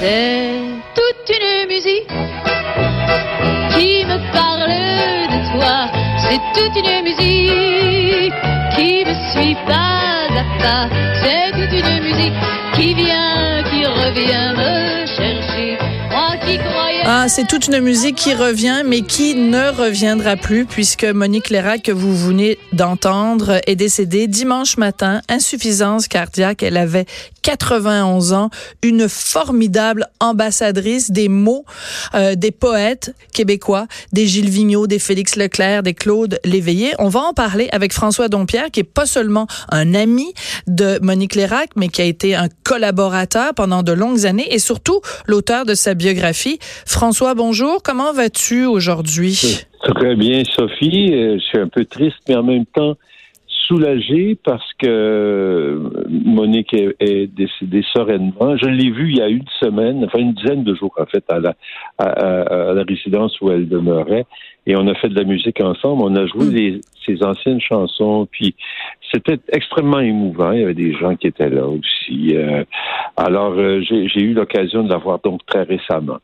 C'est toute une musique qui me parle de toi. C'est toute une musique qui me suit pas à pas. C'est toute une musique qui vient, qui revient me chercher. Qui. Ah, c'est toute une musique qui revient, mais qui ne reviendra plus, puisque Monique Lérac, que vous venez d'entendre, est décédée dimanche matin, insuffisance cardiaque. Elle avait 91 ans, une formidable ambassadrice des mots euh, des poètes québécois, des Gilles Vigneault, des Félix Leclerc, des Claude Léveillé. On va en parler avec François Dompierre, qui est pas seulement un ami de Monique Lérac, mais qui a été un collaborateur pendant de longues années et surtout l'auteur de sa biographie. François, bonjour. Comment vas-tu aujourd'hui? Très bien, Sophie. Euh, Je suis un peu triste, mais en même temps soulagé parce que Monique est, est décédée sereinement. Je l'ai vue il y a une semaine, enfin une dizaine de jours en fait, à la, à, à- à la résidence où elle demeurait. Et on a fait de la musique ensemble. On a joué Mm. les- ses anciennes chansons. Puis c'était extrêmement émouvant. Il y avait des gens qui étaient là aussi. Euh, alors euh, j'ai eu l'occasion de la voir donc très récemment.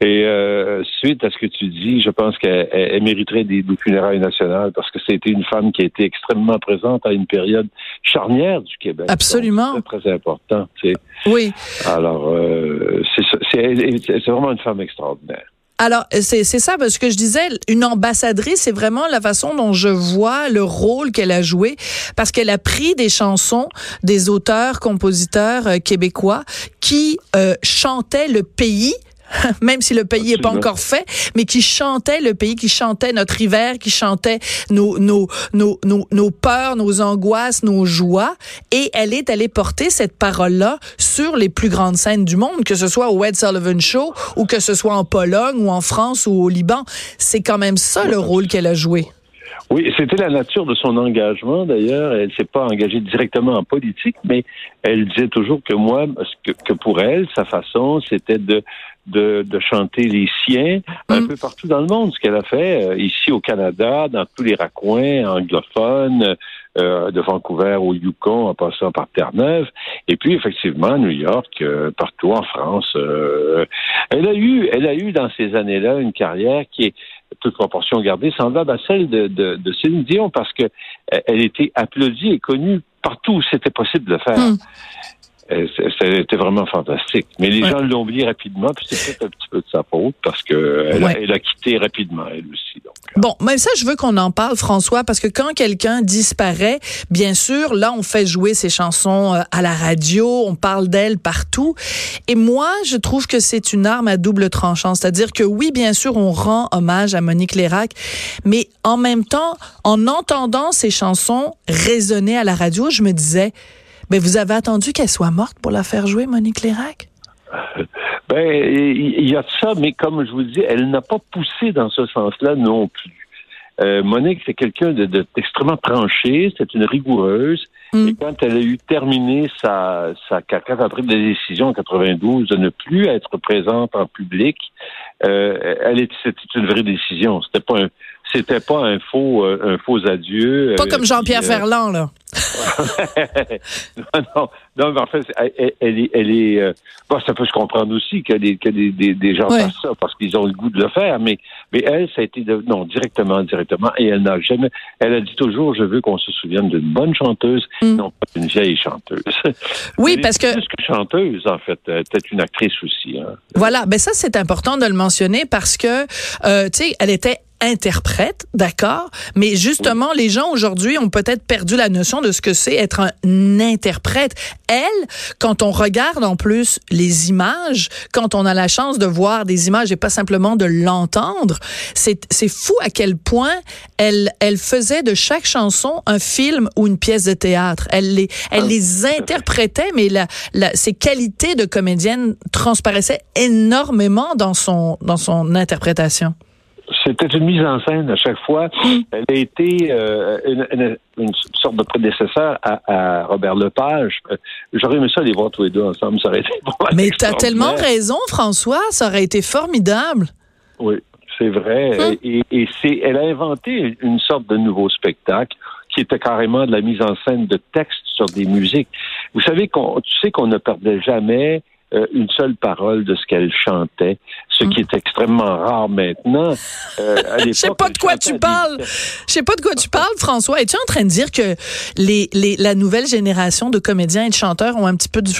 Et euh, suite à ce que tu dis, je pense qu'elle elle- elle mériterait des, des funérailles nationales parce que c'était une femme qui a été extrêmement présente à une période charnière du Québec. Absolument. C'est très important. Tu sais. Oui. Alors, euh, c'est ça- c'est c'est vraiment une femme extraordinaire. Alors, c'est c'est ça, parce que je disais, une ambassadrice, c'est vraiment la façon dont je vois le rôle qu'elle a joué, parce qu'elle a pris des chansons des auteurs, compositeurs euh, québécois qui euh, chantaient le pays. Même si le pays n'est pas encore fait, mais qui chantait le pays, qui chantait notre hiver, qui chantait nos, nos, nos, nos, nos peurs, nos angoisses, nos joies. Et elle est allée porter cette parole-là sur les plus grandes scènes du monde, que ce soit au Ed Sullivan Show ou que ce soit en Pologne ou en France ou au Liban. C'est quand même ça le rôle qu'elle a joué. Oui, c'était la nature de son engagement d'ailleurs. Elle s'est pas engagée directement en politique, mais elle disait toujours que moi, que, que pour elle, sa façon, c'était de, de, de chanter les siens un Mm. peu partout dans le monde. Ce qu'elle a fait euh, ici au Canada, dans tous les raccoins anglophones, euh, de Vancouver au Yukon, en passant par Terre-Neuve, et puis effectivement à New York, euh, partout en France. euh, elle a eu, elle a eu dans ces années-là une carrière qui est toute proportion gardée, semblable à celle de, de, Céline Dion, parce que euh, elle était applaudie et connue partout où c'était possible de le faire. Hmm. Euh, C'était vraiment fantastique. Mais les Ouais. gens l'ont oublié rapidement, puis c'est peut-être un petit peu de sa faute, parce que elle, a, elle a quitté rapidement, elle aussi. Donc. Bon, mais ça, je veux qu'on en parle, François, parce que quand quelqu'un disparaît, bien sûr, là, on fait jouer ses chansons euh, à la radio, on parle d'elle partout. Et moi, je trouve que c'est une arme à double tranchant. C'est-à-dire que oui, bien sûr, on rend hommage à Monique Lérac, mais en même temps, en entendant ces chansons résonner à la radio, je me disais, ben, vous avez attendu qu'elle soit morte pour la faire jouer, Monique Lérac? Ben, il y a de ça, mais comme je vous dis, elle n'a pas poussé dans ce sens-là non plus. Euh, Monique, c'est quelqu'un de- de- d'extrêmement tranché, c'est une rigoureuse. Mm. Et quand elle a eu terminé sa, sa quand elle a pris la décision en 92 de ne plus être présente en public, euh, elle était, c'était une vraie décision. C'était pas un, c'était pas un faux, euh, un faux adieu. Pas comme Jean-Pierre Ferland, là. non, non, non, mais en fait, elle, est, elle est euh, bon, ça peut se comprendre aussi que des, que des, des, des gens Ouais. fassent ça parce qu'ils ont le goût de le faire, mais, mais elle, ça a été de, non, directement, directement, et elle n'a jamais, elle a dit toujours, je veux qu'on se souvienne d'une bonne chanteuse, Mm. non pas d'une vieille chanteuse. Oui, Elle parce était que plus que chanteuse, en fait, était une actrice aussi, hein. Voilà, ben ça c'est important de le mentionner parce que euh, tu sais, elle était interprète, d'accord, mais justement, les gens aujourd'hui ont peut-être perdu la notion de ce que c'est être un interprète. Elle, quand on regarde en plus les images, quand on a la chance de voir des images et pas simplement de l'entendre, c'est c'est fou à quel point elle elle faisait de chaque chanson un film ou une pièce de théâtre. Elle les elle Ah, les interprétait, mais la, la ses qualités de comédienne transparaissaient énormément dans son dans son interprétation. C'était une mise en scène à chaque fois. Elle a été euh, une, une- une sorte de prédécesseur à, à Robert Lepage. Euh, J'aurais aimé ça les voir tous les deux ensemble. Ça aurait été Mais t'as tellement raison, François, ça aurait été formidable. Oui, c'est vrai. Hum. Et, et c'est, elle a inventé une sorte de nouveau spectacle qui était carrément de la mise en scène de textes sur des musiques. Vous savez qu'on, tu sais qu'on ne perdait jamais euh, une seule parole de ce qu'elle chantait, ce qui est extrêmement rare maintenant. Euh, Je sais pas de quoi tu des- parles. Je sais pas de quoi tu parles, François. Es-tu en train de dire que les, les, la nouvelle génération de comédiens et de chanteurs ont un petit peu du?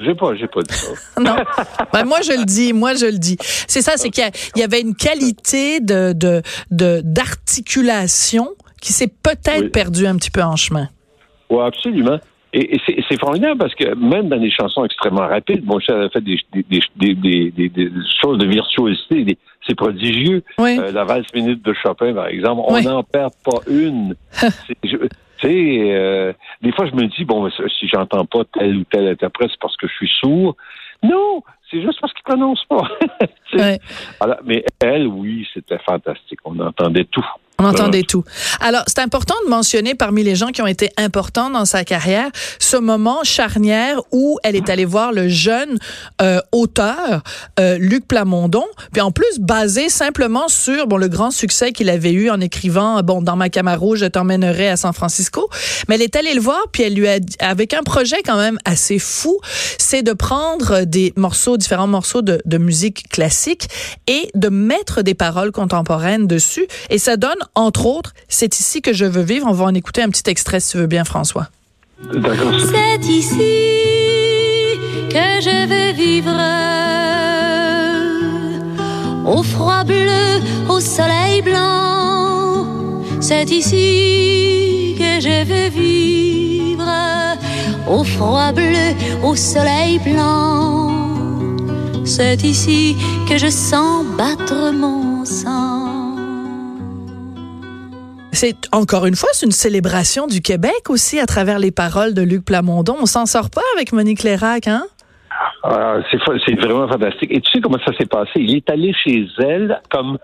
J'ai pas, j'ai pas dit ça. Non. Ben, moi, je le dis. Moi, je le dis. C'est ça, c'est qu'il y avait une qualité de, de, de, d'articulation qui s'est peut-être Oui. perdue un petit peu en chemin. Oui, absolument. Et, et c'est, c'est formidable parce que même dans des chansons extrêmement rapides, mon cher a fait des, des, des, des, choses de virtuosité, des- c'est prodigieux. Oui. Euh, la valse minute de Chopin, par exemple, on Oui. n'en perd pas une. C'est- je- Tu sais, euh, des fois, je me dis, bon, si j'entends pas tel ou tel interprète, c'est parce que je suis sourd. Non, c'est juste parce qu'ils prononcent pas. Ouais. Alors, mais elle, oui, c'était fantastique. On entendait tout. On entendait tout. Alors, c'est important de mentionner parmi les gens qui ont été importants dans sa carrière ce moment charnière où elle est allée voir le jeune euh, auteur euh, Luc Plamondon, puis en plus basé simplement sur bon le grand succès qu'il avait eu en écrivant bon dans ma Camaro je t'emmènerai à San Francisco, mais elle est allée le voir puis elle lui a dit- avec un projet quand même assez fou, c'est de prendre des morceaux différents morceaux de, de musique classique et de mettre des paroles contemporaines dessus et ça donne entre autres c'est ici que je veux vivre. On va en écouter un petit extrait si tu veux bien François. D'accord. C'est ici que je veux vivre. Au froid bleu, au soleil blanc. C'est ici que je veux vivre. Au froid bleu, au soleil blanc. C'est ici que je sens battre mon sang. C'est encore une fois, c'est une célébration du Québec aussi à travers les paroles de Luc Plamondon. On s'en sort pas avec Monique Lérac, hein? Ah, c'est vraiment fantastique. Et tu sais comment ça s'est passé? Il est allé chez elle comme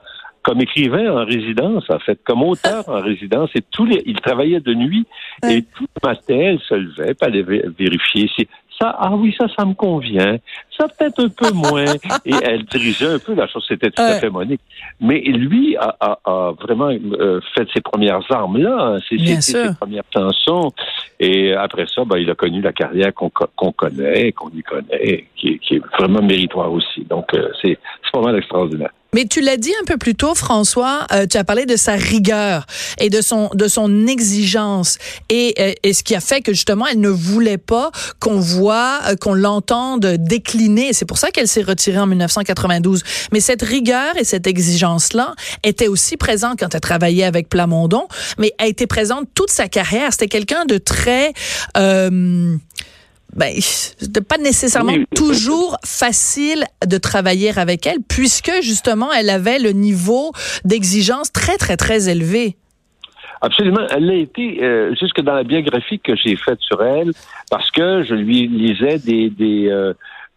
comme écrivain en résidence, en fait, comme auteur en résidence. Et tous les, il travaillait de nuit et tout le matin, elle se levait, puis allait vé- vérifier si ça, ah oui, ça, ça me convient. Ça peut-être un peu moins. et elle dirigeait un peu la chose. C'était tout à fait Monique. Mais lui a, a- a vraiment euh, fait ses premières armes là. hein. Sûr. ses premières chansons. Et après ça, ben, il a connu la carrière qu'on co- qu'on connaît, qu'on y connaît, qui, est- qui est vraiment méritoire aussi. Donc, euh, c'est pas mal extraordinaire. Mais tu l'as dit un peu plus tôt, François. euh, tu as parlé de sa rigueur et de son de son exigence et, et ce qui a fait que justement elle ne voulait pas qu'on voit, qu'on l'entende décliner. C'est pour ça qu'elle s'est retirée en 1992. Mais cette rigueur et cette exigence là était aussi présente quand elle travaillait avec Plamondon, mais a été présente toute sa carrière. C'était quelqu'un de très euh, ben, de pas nécessairement Oui. toujours facile de travailler avec elle, puisque justement, elle avait le niveau d'exigence très, très, très élevé. Absolument. Elle a été euh, jusque dans la biographie que j'ai faite sur elle, parce que je lui lisais des des euh,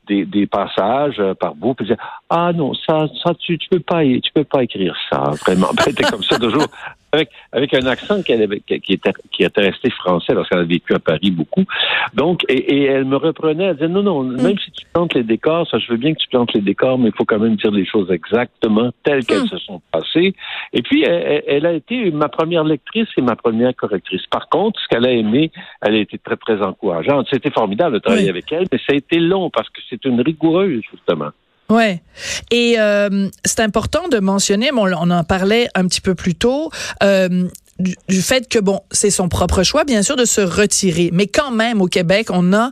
des, des passages euh, par bout, puis disais ah non ça ça tu tu peux pas tu peux pas écrire ça vraiment. Ben, était comme ça toujours avec avec un accent qu'elle avait qui était qui était resté français lorsqu'elle a vécu à Paris beaucoup. Donc et, et elle me reprenait, elle disait non non même si tu plantes les décors, ça je veux bien que tu plantes les décors, mais il faut quand même dire les choses exactement telles qu'elles Hmm. se sont passées. Et puis, elle, elle- a été ma première lectrice et ma première correctrice. Par contre, ce qu'elle a aimé, elle a été très, très encourageante. C'était formidable de travailler avec elle, mais ça a été long parce que c'est une rigoureuse, justement. Ouais. Et euh, c'est important de mentionner, bon, on en parlait un petit peu plus tôt. euh, du, du fait que bon, c'est son propre choix, bien sûr, de se retirer. Mais quand même, au Québec, on a,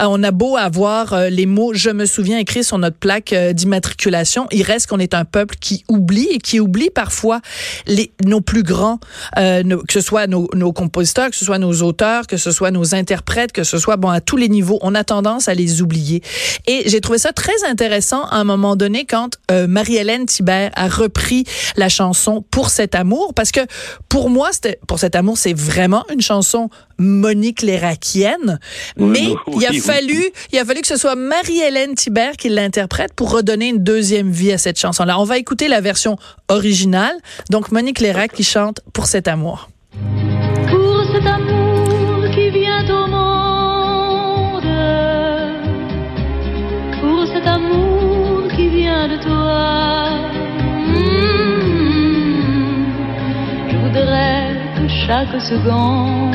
on a beau avoir euh, les mots "je me souviens" écrits sur notre plaque euh, d'immatriculation, il reste qu'on est un peuple qui oublie et qui oublie parfois les nos plus grands, euh, que ce soit nos, nos compositeurs, que ce soit nos auteurs, que ce soit nos interprètes, que ce soit bon à tous les niveaux, on a tendance à les oublier. Et j'ai trouvé ça très intéressant à un moment donné quand euh, Marie-Hélène Thibert a repris la chanson Pour cet amour, parce que pour moi, c'était Pour cet amour, c'est vraiment une chanson Monique Léraquienne, mais oui, il a oui. fallu, il a fallu que ce soit Marie-Hélène Thibert qui l'interprète pour redonner une deuxième vie à cette chanson-là. On va écouter la version originale, donc Monique Lérac qui chante Pour cet amour. pour cet amour chaque seconde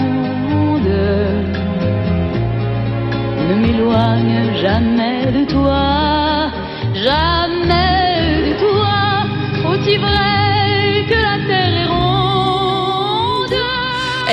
ne m'éloigne jamais de toi, jamais de toi. Aussi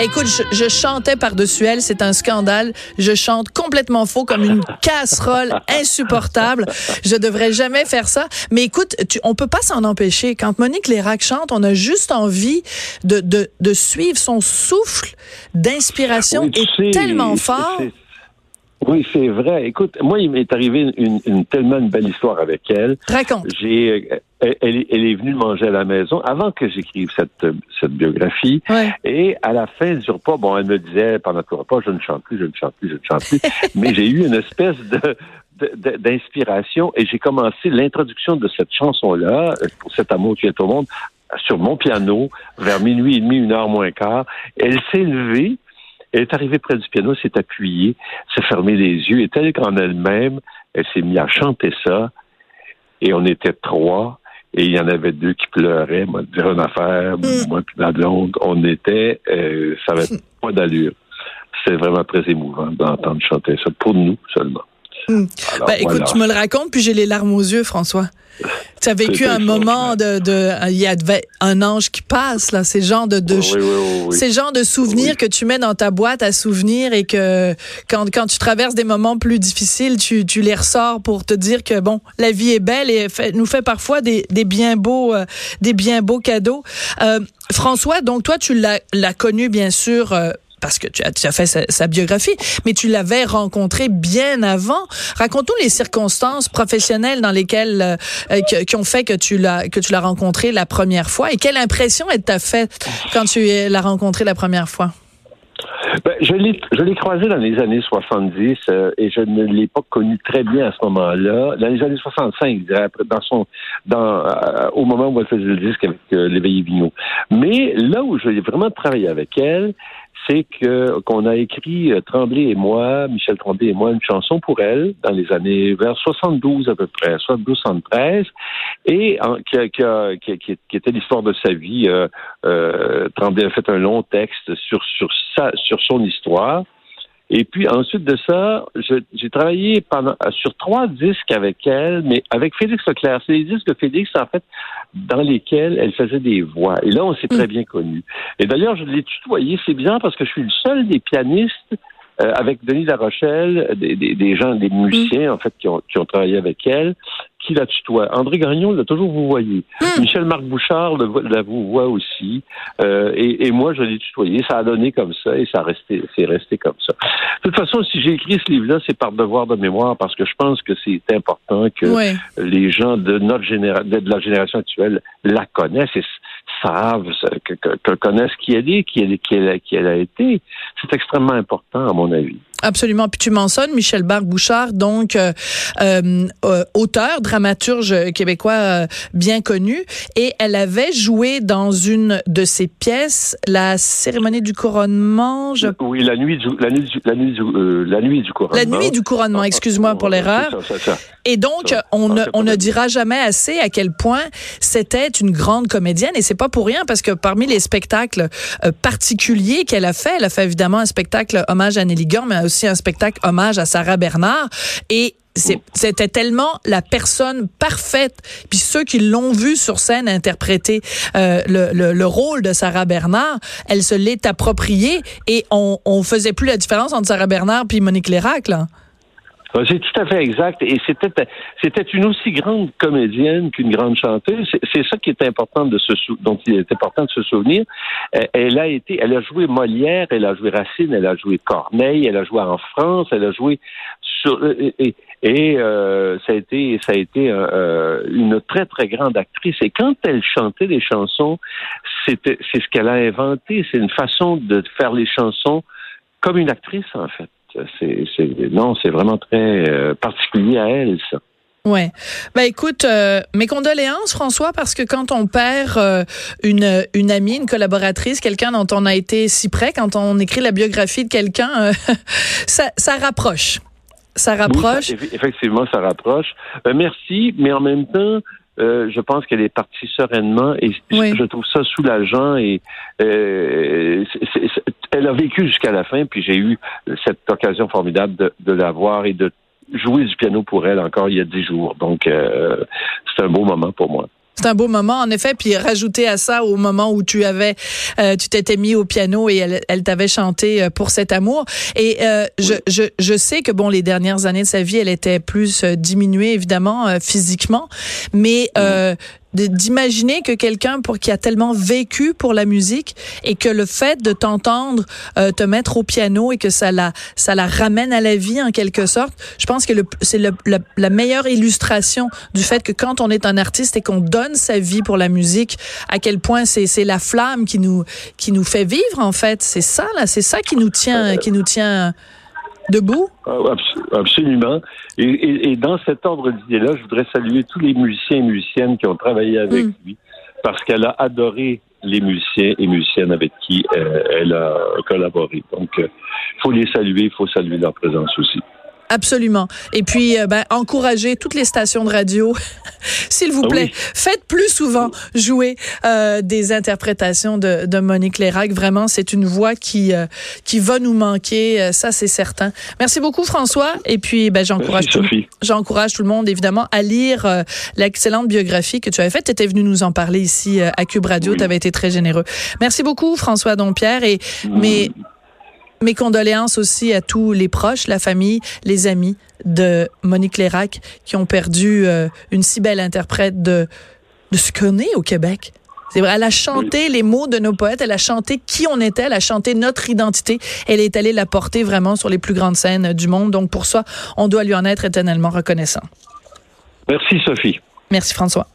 Écoute, je, je chantais par-dessus elle, c'est un scandale. Je chante complètement faux, comme une casserole insupportable. Je devrais jamais faire ça. Mais écoute, tu, on peut pas s'en empêcher. Quand Monique Lérac chante, on a juste envie de, de, de suivre son souffle d'inspiration Oui, est sais, tellement fort. Oui, c'est vrai. Écoute, moi, il m'est arrivé une, une tellement une belle histoire avec elle. Raconte. J'ai, euh, elle, elle est- venue manger à la maison avant que j'écrive cette, cette biographie. Ouais. Et à la fin du repas, bon, elle me disait pendant tout le repas, je ne chante plus, je ne chante plus, je ne chante plus. Mais j'ai eu une espèce de- d'inspiration et j'ai commencé l'introduction de cette chanson-là, euh, pour cet amour qui est au monde, sur mon piano vers minuit et demi, une heure moins quart. Elle s'est levée, elle est arrivée près du piano, s'est appuyée, s'est fermée les yeux et telle qu'en elle-même, elle s'est mise à chanter ça et on était trois. Et il y en avait deux qui pleuraient. Moi, dire une affaire, Mm. moi puis ma blonde, on était, euh, ça avait pas d'allure. C'est vraiment très émouvant d'entendre chanter ça pour nous seulement. Mm. Alors, Ben, écoute, tu me le racontes, puis j'ai les larmes aux yeux, François. Tu as vécu un moment de, de, il y a un ange qui passe, là. C'est le genre de, de, Oui, oui, oui, oui. C'est le genre de souvenirs que tu mets dans ta boîte à souvenirs et que quand, quand tu traverses des moments plus difficiles, tu, tu les ressors pour te dire que bon, la vie est belle et fait, nous fait parfois des, des bien beaux euh, des bien beaux cadeaux. Euh, François, donc toi tu l'as l'as connu bien sûr euh, parce que tu as, tu fait sa, biographie, mais tu l'avais rencontré bien avant. Raconte-nous les circonstances professionnelles dans lesquelles euh, qui, ont fait que tu l'as que tu l'as rencontré la première fois et quelle impression elle t'a fait quand tu l'as rencontré la première fois? Ben, je l'ai, je l'ai croisé dans les années 70 euh, et je ne l'ai pas connu très bien à ce moment-là. Dans les années 65, je dirais, après, dans son, dans, euh, au moment où elle faisait le disque avec euh, l'éveillé Vigneault. Mais là où j'ai vraiment travaillé avec elle, c'est que qu'on a écrit euh, Tremblay et moi, Michel Tremblay et moi, une chanson pour elle dans les années vers 72 à peu près, 72-73, et en- qui, qui, qui- qui était l'histoire de sa vie. Euh, euh, Tremblay a fait un long texte sur sur sa sur son histoire. Et puis ensuite de ça, j'ai travaillé pendant sur trois disques avec elle, mais avec Félix Leclerc. C'est les disques de Félix, en fait, dans lesquels elle faisait des voix. Et là, on s'est très bien connus. Et d'ailleurs, je l'ai tutoyé. C'est bizarre parce que je suis le seul des pianistes euh, avec Denis Larochelle, des, des, des gens, des musiciens, en fait, qui ont, qui ont travaillé avec elle, qui la tutoie? André Gagnon l'a toujours vous voyez. Michel Marc Bouchard le, la vous voit aussi. Euh, et, et moi, je l'ai tutoyé. Ça a donné comme ça et ça a resté, c'est resté comme ça. De toute façon, si j'ai écrit ce livre-là, c'est par devoir de mémoire parce que je pense que c'est important que les gens de notre génération, de la génération actuelle la connaissent et savent, que, connaissent qui elle est, qui qui qui elle a été. C'est extrêmement important, à mon avis. Absolument. Puis tu mentionnes Michel Barque Bouchard, donc euh, euh, euh, auteur, dramaturge québécois euh, bien connu, et elle avait joué dans une de ses pièces la cérémonie du couronnement. Je... Oui, la nuit du, la nuit du, la nuit du, euh, la nuit du couronnement. La nuit du couronnement, excuse-moi pour l'erreur. Et donc, on, ne, on ne dira jamais assez à quel point c'était une grande comédienne. Et c'est pas pour rien, parce que parmi les spectacles euh, particuliers qu'elle a fait, elle a fait évidemment un spectacle hommage à Nelly Gorm, mais aussi un spectacle hommage à Sarah Bernard. Et c'était tellement la personne parfaite. Puis ceux qui l'ont vu sur scène interpréter euh, le, le, rôle de Sarah Bernard, elle se l'est appropriée et on, on faisait plus la différence entre Sarah Bernard puis Monique Lérac, là. C'est tout à fait exact. Et c'était, c'était une aussi grande comédienne qu'une grande chanteuse. C'est, ça qui est important de se, dont il est important de se souvenir. Euh, elle a été, elle a joué Molière, elle a joué Racine, elle a joué Corneille, elle a joué en France, elle a joué sur, euh, et, et euh, ça a été, ça a été une très très grande actrice. Et quand elle chantait des chansons, c'était, c'est ce qu'elle a inventé. C'est une façon de faire les chansons comme une actrice en fait c'est, non, c'est vraiment très euh, particulier à elle, ça. Ouais. Ben écoute, euh, mes condoléances François parce que quand on perd euh, une une amie, une collaboratrice, quelqu'un dont on a été si près, quand on écrit la biographie de quelqu'un, ça ça rapproche. Ça rapproche. effectivement, ça rapproche. merci, mais en même temps, euh, je pense qu'elle est partie sereinement et je trouve ça soulageant et euh, elle a vécu jusqu'à la fin puis j'ai eu cette occasion formidable de, de la voir et de jouer du piano pour elle encore il y a dix jours donc euh, c'est un beau moment pour moi. C'est un beau moment, en effet. Puis rajouter à ça au moment où tu avais, euh, tu t'étais mis au piano et elle, elle t'avait chanté euh, pour cet amour. Et euh, je, je, je sais que bon, les dernières années de sa vie, elle était plus diminuée évidemment physiquement, mais d'imaginer que quelqu'un pour qui a tellement vécu pour la musique et que le fait de t'entendre euh, te mettre au piano et que ça la ça la ramène à la vie en quelque sorte, je pense que c'est la meilleure illustration du fait que quand on est un artiste et qu'on donne sa vie pour la musique, à quel point c'est c'est la flamme qui nous qui nous fait vivre en fait, c'est ça là, c'est ça qui nous tient qui nous tient debout? Ah, absolument. Et, dans cet ordre d'idées-là, je voudrais saluer tous les musiciens et musiciennes qui ont travaillé avec hmm. lui, parce qu'elle a adoré les musiciens et musiciennes avec qui euh, elle a collaboré. Donc, il euh, faut les saluer, il faut saluer leur présence aussi. Absolument. Et puis, euh, ben, encourager toutes les stations de radio, s'il vous ah plaît. Faites plus souvent jouer euh, des interprétations de, de Monique Lérac. Vraiment, c'est une voix qui euh, qui va nous manquer, ça c'est certain. Merci beaucoup François. Et puis, ben, j'encourage tout, j'encourage tout le monde évidemment à lire l'excellente biographie que tu avais faite. Tu étais venu nous en parler ici à Cube Radio. Tu avais été très généreux. Merci beaucoup François Dompierre. Et mais mes condoléances aussi à tous les proches, la famille, les amis de Monique Lérac qui ont perdu euh, une si belle interprète de, de ce qu'on est au Québec. C'est vrai, elle a chanté les mots de nos poètes, elle a chanté qui on était, elle a chanté notre identité. Elle est allée la porter vraiment sur les plus grandes scènes du monde. Donc pour ça, on doit lui en être éternellement reconnaissant. Merci Sophie. Merci François.